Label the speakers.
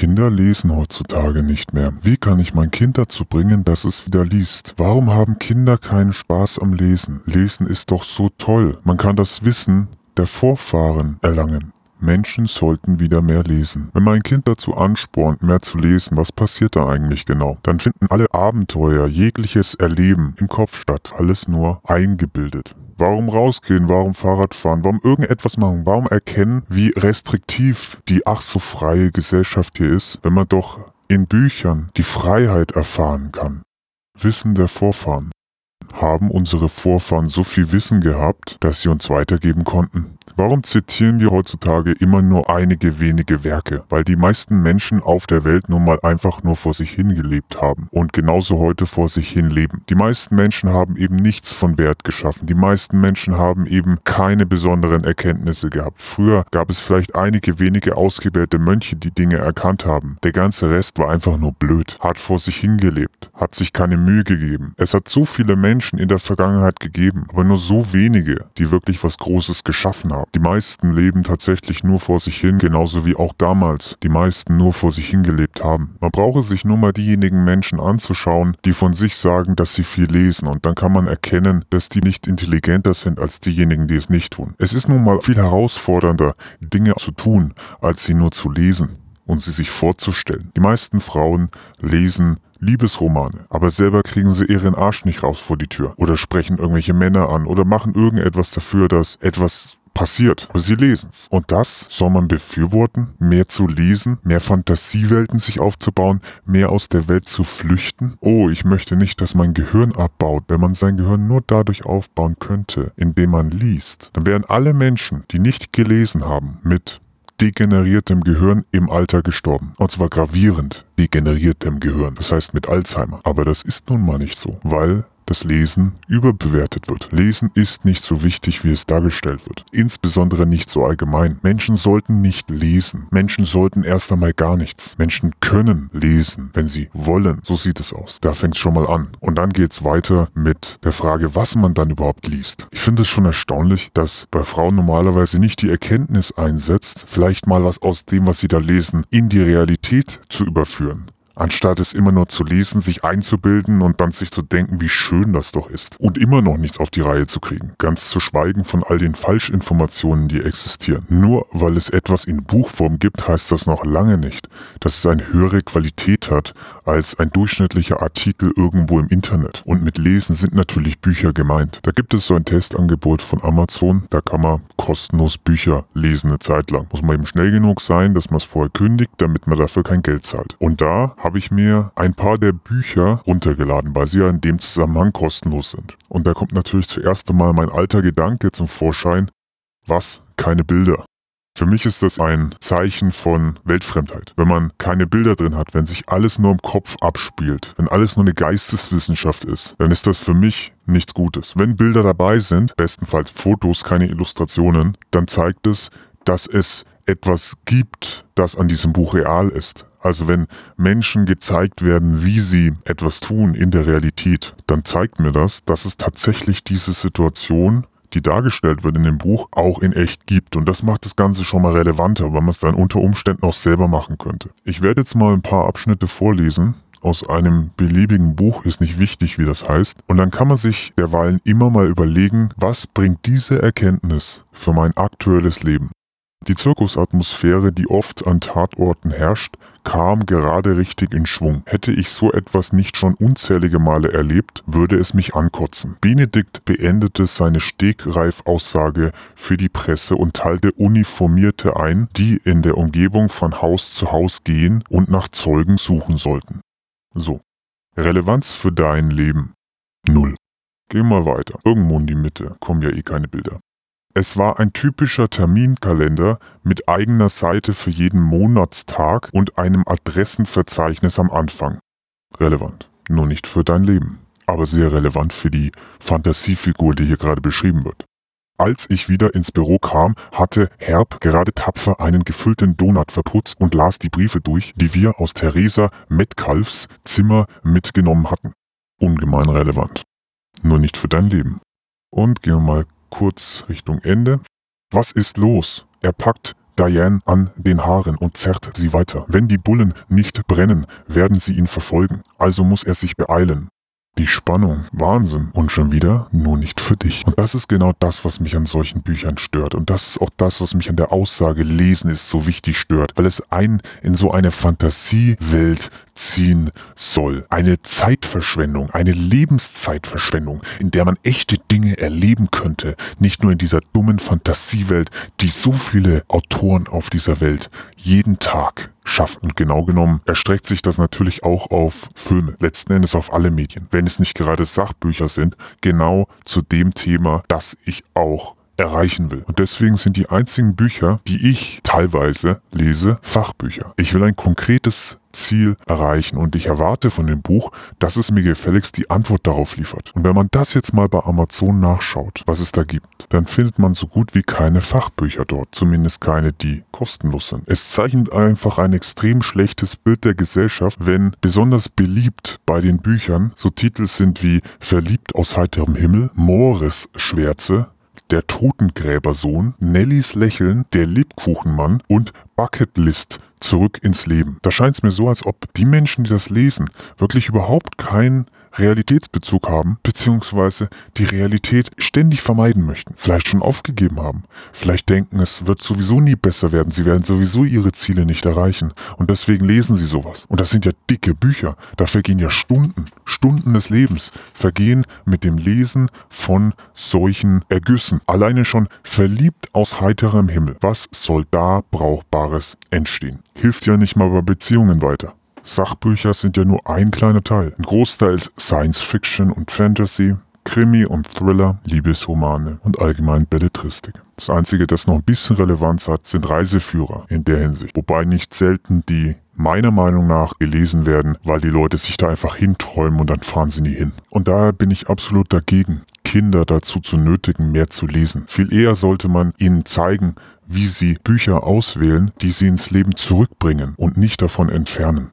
Speaker 1: Kinder lesen heutzutage nicht mehr. Wie kann ich mein Kind dazu bringen, dass es wieder liest? Warum haben Kinder keinen Spaß am Lesen? Lesen ist doch so toll. Man kann das Wissen der Vorfahren erlangen. Menschen sollten wieder mehr lesen. Wenn man ein Kind dazu anspornt, mehr zu lesen, was passiert da eigentlich genau? Dann finden alle Abenteuer, jegliches Erleben im Kopf statt. Alles nur eingebildet. Warum rausgehen? Warum Fahrrad fahren? Warum irgendetwas machen? Warum erkennen, wie restriktiv die ach so freie Gesellschaft hier ist, wenn man doch in Büchern die Freiheit erfahren kann? Wissen der Vorfahren. Haben unsere Vorfahren so viel Wissen gehabt, dass sie uns weitergeben konnten? Warum zitieren wir heutzutage immer nur einige wenige Werke? Weil die meisten Menschen auf der Welt nun mal einfach nur vor sich hingelebt haben und genauso heute vor sich hin leben. Die meisten Menschen haben eben nichts von Wert geschaffen. Die meisten Menschen haben eben keine besonderen Erkenntnisse gehabt. Früher gab es vielleicht einige wenige ausgewählte Mönche, die Dinge erkannt haben. Der ganze Rest war einfach nur blöd, hat vor sich hingelebt, hat sich keine Mühe gegeben. Es hat so viele Menschen in der Vergangenheit gegeben, aber nur so wenige, die wirklich was Großes geschaffen haben. Die meisten leben tatsächlich nur vor sich hin, genauso wie auch damals die meisten nur vor sich hingelebt haben. Man brauche sich nur mal diejenigen Menschen anzuschauen, die von sich sagen, dass sie viel lesen und dann kann man erkennen, dass die nicht intelligenter sind als diejenigen, die es nicht tun. Es ist nun mal viel herausfordernder, Dinge zu tun, als sie nur zu lesen und sie sich vorzustellen. Die meisten Frauen lesen Liebesromane, aber selber kriegen sie ihren Arsch nicht raus vor die Tür oder sprechen irgendwelche Männer an oder machen irgendetwas dafür, dass etwas passiert. Aber sie lesen's. Und das soll man befürworten, mehr zu lesen, mehr Fantasiewelten sich aufzubauen, mehr aus der Welt zu flüchten. Oh, ich möchte nicht, dass mein Gehirn abbaut. Wenn man sein Gehirn nur dadurch aufbauen könnte, indem man liest, dann wären alle Menschen, die nicht gelesen haben, mit degeneriertem Gehirn im Alter gestorben. Und zwar gravierend degeneriertem Gehirn, das heißt mit Alzheimer. Aber das ist nun mal nicht so, weil das Lesen überbewertet wird. Lesen ist nicht so wichtig, wie es dargestellt wird. Insbesondere nicht so allgemein. Menschen sollten nicht lesen. Menschen sollten erst einmal gar nichts. Menschen können lesen, wenn sie wollen. So sieht es aus. Da fängt es schon mal an. Und dann geht es weiter mit der Frage, was man dann überhaupt liest. Ich finde es schon erstaunlich, dass bei Frauen normalerweise nicht die Erkenntnis einsetzt, vielleicht mal was aus dem, was sie da lesen, in die Realität zu überführen anstatt es immer nur zu lesen, sich einzubilden und dann sich zu denken, wie schön das doch ist. Und immer noch nichts auf die Reihe zu kriegen. Ganz zu schweigen von all den Falschinformationen, die existieren. Nur weil es etwas in Buchform gibt, heißt das noch lange nicht, dass es eine höhere Qualität hat als ein durchschnittlicher Artikel irgendwo im Internet. Und mit Lesen sind natürlich Bücher gemeint. Da gibt es so ein Testangebot von Amazon, da kann man kostenlos Bücher lesen eine Zeit lang. Muss man eben schnell genug sein, dass man es vorher kündigt, damit man dafür kein Geld zahlt. Und da habe ich mir ein paar der Bücher runtergeladen, weil sie ja in dem Zusammenhang kostenlos sind. Und da kommt natürlich zuerst einmal mein alter Gedanke zum Vorschein, was? Keine Bilder. Für mich ist das ein Zeichen von Weltfremdheit. Wenn man keine Bilder drin hat, wenn sich alles nur im Kopf abspielt, wenn alles nur eine Geisteswissenschaft ist, dann ist das für mich nichts Gutes. Wenn Bilder dabei sind, bestenfalls Fotos, keine Illustrationen, dann zeigt es, dass es etwas gibt, das an diesem Buch real ist. Also wenn Menschen gezeigt werden, wie sie etwas tun in der Realität, dann zeigt mir das, dass es tatsächlich diese Situation, die dargestellt wird in dem Buch, auch in echt gibt. Und das macht das Ganze schon mal relevanter, weil man es dann unter Umständen auch selber machen könnte. Ich werde jetzt mal ein paar Abschnitte vorlesen, aus einem beliebigen Buch ist nicht wichtig, wie das heißt. Und dann kann man sich derweilen immer mal überlegen, was bringt diese Erkenntnis für mein aktuelles Leben. Die Zirkusatmosphäre, die oft an Tatorten herrscht, kam gerade richtig in Schwung. Hätte ich so etwas nicht schon unzählige Male erlebt, würde es mich ankotzen. Benedikt beendete seine Stegreifaussage für die Presse und teilte Uniformierte ein, die in der Umgebung von Haus zu Haus gehen und nach Zeugen suchen sollten. So. Relevanz für dein Leben. Null. Geh mal weiter. Irgendwo in die Mitte kommen ja eh keine Bilder. Es war ein typischer Terminkalender mit eigener Seite für jeden Monatstag und einem Adressenverzeichnis am Anfang. Relevant, nur nicht für dein Leben, aber sehr relevant für die Fantasiefigur, die hier gerade beschrieben wird. Als ich wieder ins Büro kam, hatte Herb gerade tapfer einen gefüllten Donut verputzt und las die Briefe durch, die wir aus Theresa Metcalfs Zimmer mitgenommen hatten. Ungemein relevant. Nur nicht für dein Leben. Und gehen wir mal kurz Richtung Ende. Was ist los? Er packt Diane an den Haaren und zerrt sie weiter. Wenn die Bullen nicht brennen, werden sie ihn verfolgen. Also muss er sich beeilen. Die Spannung, Wahnsinn. Und schon wieder nur nicht für dich. Und das ist genau das, was mich an solchen Büchern stört. Und das ist auch das, was mich an der Aussage Lesen ist so wichtig stört. Weil es einen in so eine Fantasiewelt ziehen soll. Eine Zeitverschwendung, eine Lebenszeitverschwendung, in der man echte Dinge erleben könnte. Nicht nur in dieser dummen Fantasiewelt, die so viele Autoren auf dieser Welt jeden Tag schaffen. Und genau genommen erstreckt sich das natürlich auch auf Filme, letzten Endes auf alle Medien. Wenn es nicht gerade Sachbücher sind, genau zu dem Thema, das ich auch erreichen will. Und deswegen sind die einzigen Bücher, die ich teilweise lese, Fachbücher. Ich will ein konkretes Ziel erreichen und ich erwarte von dem Buch, dass es mir gefälligst die Antwort darauf liefert. Und wenn man das jetzt mal bei Amazon nachschaut, was es da gibt, dann findet man so gut wie keine Fachbücher dort, zumindest keine, die kostenlos sind. Es zeichnet einfach ein extrem schlechtes Bild der Gesellschaft, wenn besonders beliebt bei den Büchern so Titel sind wie Verliebt aus heiterem Himmel, Moores Schwärze, der Totengräbersohn, Nellys Lächeln, Der Lebkuchenmann und Bucketlist zurück ins Leben. Da scheint es mir so, als ob die Menschen, die das lesen, wirklich überhaupt kein Realitätsbezug haben, beziehungsweise die Realität ständig vermeiden möchten, vielleicht schon aufgegeben haben, vielleicht denken, es wird sowieso nie besser werden, sie werden sowieso ihre Ziele nicht erreichen und deswegen lesen sie sowas. Und das sind ja dicke Bücher, da vergehen ja Stunden, Stunden des Lebens, vergehen mit dem Lesen von solchen Ergüssen. Alleine schon verliebt aus heiterem Himmel. Was soll da Brauchbares entstehen? Hilft ja nicht mal bei Beziehungen weiter. Sachbücher sind ja nur ein kleiner Teil. Ein Großteil ist Science Fiction und Fantasy, Krimi und Thriller, Liebesromane und allgemein Belletristik. Das Einzige, das noch ein bisschen Relevanz hat, sind Reiseführer in der Hinsicht. Wobei nicht selten die meiner Meinung nach gelesen werden, weil die Leute sich da einfach hinträumen und dann fahren sie nie hin. Und daher bin ich absolut dagegen, Kinder dazu zu nötigen, mehr zu lesen. Viel eher sollte man ihnen zeigen, wie sie Bücher auswählen, die sie ins Leben zurückbringen und nicht davon entfernen.